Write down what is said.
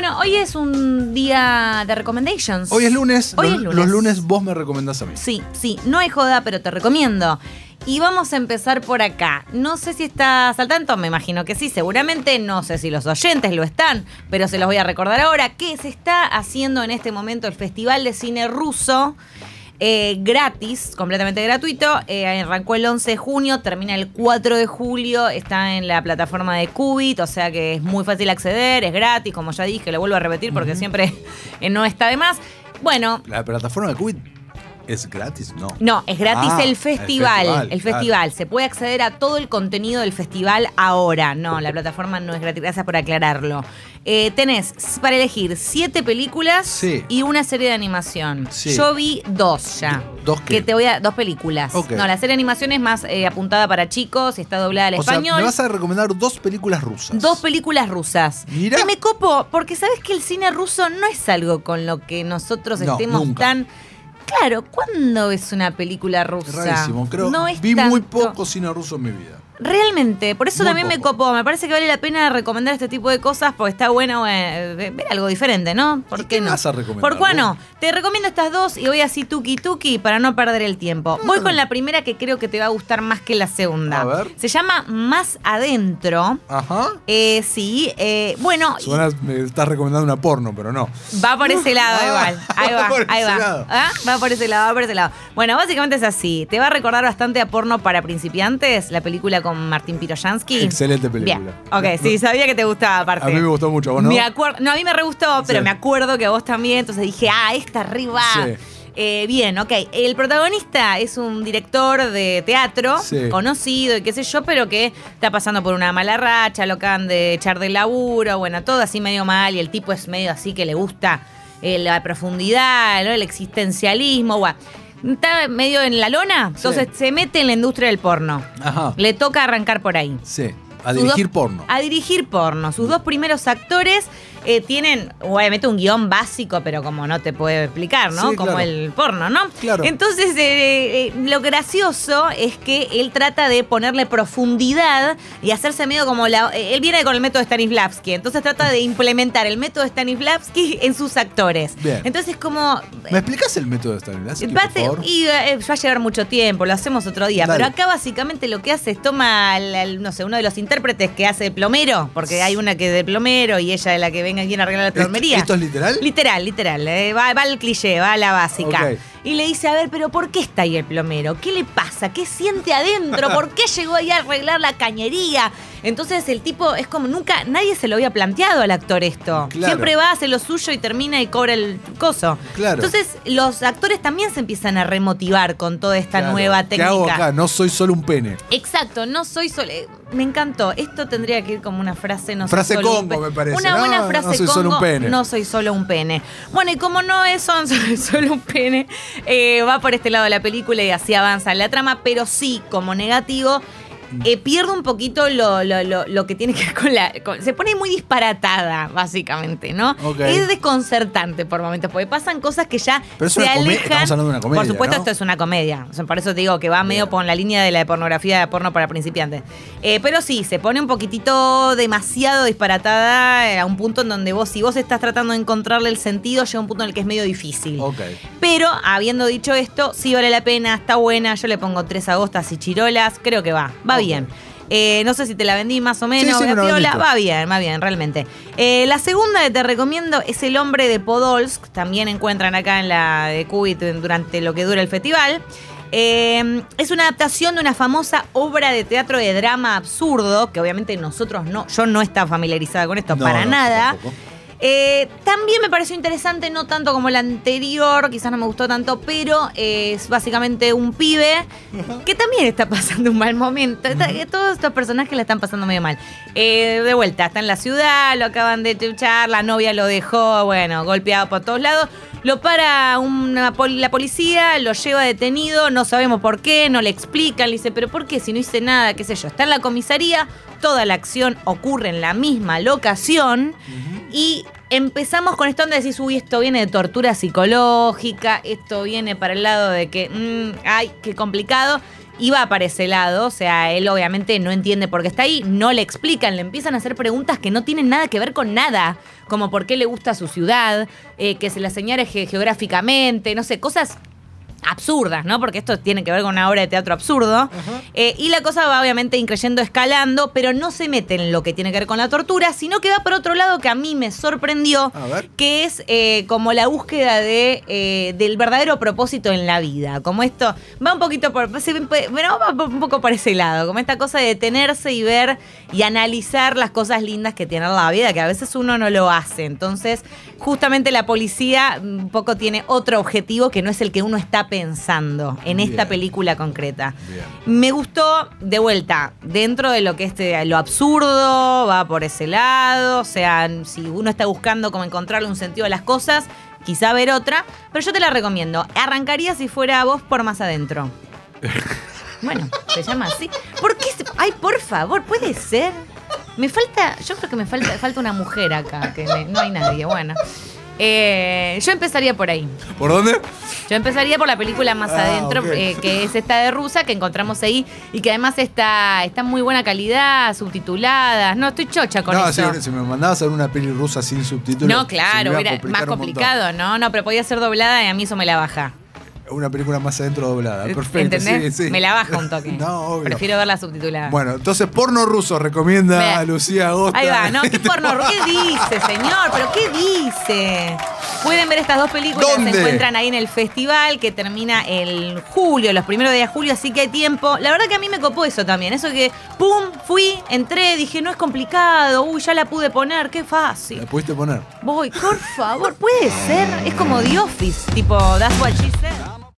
Bueno, hoy es un día de recommendations. Hoy es lunes. Hoy los, es lunes. los lunes vos me recomendás a mí. Sí, sí, no hay joda, pero te recomiendo. Y vamos a empezar por acá. No sé si estás al tanto, me imagino que sí, seguramente. No sé si los oyentes lo están, pero se los voy a recordar ahora que se está haciendo en este momento el Festival de Cine Ruso. Eh, gratis, completamente gratuito. Eh, arrancó el 11 de junio, termina el 4 de julio. Está en la plataforma de Qubit, o sea que es muy fácil acceder, es gratis, como ya dije, lo vuelvo a repetir porque siempre no está de más. Bueno, La plataforma de Qubit es gratis, no. no, es gratis Ah, el el festival. El festival. Se puede acceder a todo el contenido del festival ahora. No, la plataforma no es gratis. Gracias por aclararlo. Eh, tenés para elegir siete películas Sí. y una serie de animación. Sí. Yo vi dos ya. ¿Dos qué? Que te voy a. Dos películas. No, la serie de animación es más eh, apuntada para chicos y está doblada al O sea, español. me vas a recomendar dos películas rusas. Dos películas rusas. Mira. Que me copo, porque sabes que el cine ruso no es algo con lo que nosotros No, estemos nunca. tan. Claro, ¿cuándo ves una película rusa? rarísimo. Creo no es vi muy poco cine ruso en mi vida. Realmente, por eso Muy también me copó. Me parece que vale la pena recomendar este tipo de cosas porque está bueno eh, ver algo diferente, ¿no? ¿Por ¿Y qué qué no? vas a recomendar, ¿Por qué no? Te recomiendo estas dos y voy así tuki tuki para no perder el tiempo. Voy con la primera que creo que te va a gustar más que la segunda. A ver. Se llama Más Adentro. Ajá. Eh, sí, eh, bueno, Suena, me estás recomendando una porno, pero no. Va por ese lado Ah, igual. Ahí va, ahí va. lado. ¿Ah? Va por ese lado, va por ese lado. Bueno, básicamente es así. Te va a recordar bastante a porno para principiantes, la película con Martín Piroyansky. Excelente película. Bien. Ok, sí, sabía que te gustaba aparte. A mí me gustó mucho, ¿a vos no? Me acuerdo, no, a mí me re gustó, pero Sí. me acuerdo que a vos también, entonces dije, ah, esta arriba. Sí. Eh, bien, ok. El protagonista es un director de teatro Sí. conocido y qué sé yo, pero que está pasando por una mala racha, lo acaban de echar del laburo, bueno, todo así medio mal y el tipo es medio así que le gusta eh, la profundidad, ¿no? el existencialismo, guau. Está medio en la lona, entonces se mete en la industria del porno. Ajá. Le toca arrancar por ahí. Sí. A dirigir dos- porno. A dirigir porno. Sus dos primeros actores eh, tienen, obviamente, un guion básico, pero como no te puedo explicar, ¿no? Sí, como claro. el porno, ¿no? Claro. Entonces, eh, eh, lo gracioso es que él trata de ponerle profundidad y hacerse medio como la. eh, Él viene con el método Stanislavski, entonces trata de implementar el método Stanislavski en sus actores. Bien. Entonces, como. ¿Me explicás el método de Stanislavski, por favor? y eh, va a llevar mucho tiempo, lo hacemos otro día. Dale. Pero acá básicamente lo que hace es toma, no sé, uno de los intérpretes que hace de plomero, porque hay una que es de plomero y ella es la que venga viene a arreglar la ¿Esto- plomería. ¿Esto es literal? Literal, literal. eh, va, va al cliché, va a la básica. Ok. Y le dice, a ver, pero ¿por qué está ahí el plomero? ¿Qué le pasa? ¿Qué siente adentro? ¿Por qué llegó ahí a arreglar la cañería? Entonces el tipo es como nunca, nadie se lo había planteado al actor esto. Claro. Siempre va, hace lo suyo y termina y cobra el coso. Claro. Entonces los actores también se empiezan a remotivar con toda esta Claro. nueva ¿Qué técnica. hago acá? No soy solo un pene. Exacto, no soy solo. eh, Me encantó. Esto tendría que ir como una frase, no Frase soy solo un Congo, me parece, Una ¿no? buena frase No soy solo un Congo, pene. No soy solo un pene. Bueno, y como no es son soy solo un pene, eh, va por este lado la película y así avanza la trama, pero sí, como negativo. Eh, pierde un poquito lo, lo- lo- lo que tiene que ver con la. con- se pone muy disparatada, básicamente, ¿no? Es desconcertante por momentos, porque pasan cosas que ya Pero es se alejan. estamos hablando de una comedia, Por supuesto, ¿no? esto es una comedia. O sea, por eso te digo que va medio por la línea de la pornografía de porno para principiantes. Eh, pero sí, se pone un poquitito demasiado disparatada eh, a un punto en donde vos, si vos estás tratando de encontrarle el sentido, llega un punto en el que es medio difícil. Pero habiendo dicho esto, sí vale la pena, está buena. Yo le pongo tres agostas y chirolas. Creo que va, va Bien. Eh, no sé si te la vendí más o menos. Sí, va bien, va bien, realmente. Eh, la segunda que te recomiendo es El hombre de Podolsk. También encuentran acá en la de Qubit durante lo que dura el festival. Eh, es una adaptación de una famosa obra de teatro de drama absurdo, que obviamente nosotros no, yo no estaba familiarizada con esto No, para no, nada. tampoco. Eh, también me pareció interesante, no tanto como la anterior, quizás no me gustó tanto, pero eh, es básicamente un pibe que también está pasando un mal momento. Está- que Todos estos personajes la están pasando medio mal. Eh, de vuelta, está en la ciudad, lo acaban de chuchar, la novia lo dejó, bueno, golpeado por todos lados. Lo para una pol- la policía, lo lleva detenido, no sabemos por qué, no le explican, le dice, pero ¿por qué? Si no hice nada, qué sé yo. Está en la comisaría, toda la acción ocurre en la misma locación y empezamos con esto donde decís, uy, esto viene de tortura psicológica, esto viene para el lado de que, mm, ay, qué complicado. y va para ese lado. O sea, él obviamente no entiende por qué está ahí, no le explican, le empiezan a hacer preguntas que no tienen nada que ver con nada, como por qué le gusta su ciudad, eh, que se la señale ge- geográficamente, no sé, cosas absurdas, ¿no? Porque esto tiene que ver con una obra de teatro absurdo. Eh, y la cosa va obviamente increyendo, escalando, pero no se mete en lo que tiene que ver con la tortura, sino que va por otro lado que a mí me sorprendió, que es eh, como la búsqueda de, eh, del verdadero propósito en la vida. Como esto, va un poquito por, se- bueno, va un poco por ese lado, como esta cosa de detenerse y ver y analizar las cosas lindas que tiene la vida, que a veces uno no lo hace. Entonces, justamente la policía un poco tiene otro objetivo que no es el que uno está pensando en esta Bien. película concreta. Bien. Me gustó, de vuelta, dentro de lo que es lo absurdo, va por ese lado, o sea, si uno está buscando como encontrarle un sentido a las cosas, quizá ver otra, pero yo te la recomiendo. Arrancaría si fuera vos por más adentro. Bueno, se llama así. ¿Por qué? se- Ay, por favor, puede ser. Me falta, yo creo que me falta, falta una mujer acá, que me- no hay nadie, bueno. Eh, yo empezaría por ahí. ¿Por dónde? Yo empezaría por la película Más Ah, Adentro, eh, que es esta de Rusa, que encontramos ahí y que además está, está en muy buena calidad, subtitulada. No, estoy chocha con no, si, eso. si me mandabas a ver una peli rusa sin subtítulos. No, claro, era más complicado, ¿no? No, pero podía ser doblada y a mí eso me la baja. Una película más adentro doblada. Perfecto. ¿Entendés? sí, sí. Me la baja un toque. No, obvio. Prefiero verla subtitulada. Bueno, entonces porno ruso recomienda a Lucía Agosta. Ahí va, ¿no? ¿Qué porno? ¿Qué dice, señor? ¿Pero qué dice? Pueden ver estas dos películas, ¿Dónde? se encuentran ahí en el festival que termina el julio, los primeros días de julio, así que hay tiempo. La verdad que a mí me copó eso también, eso que, pum, fui, entré, dije, no es complicado, uy, ya la pude poner, qué fácil. ¿La pudiste poner? Voy, por favor, puede ser, es como The Office, tipo, that's what she.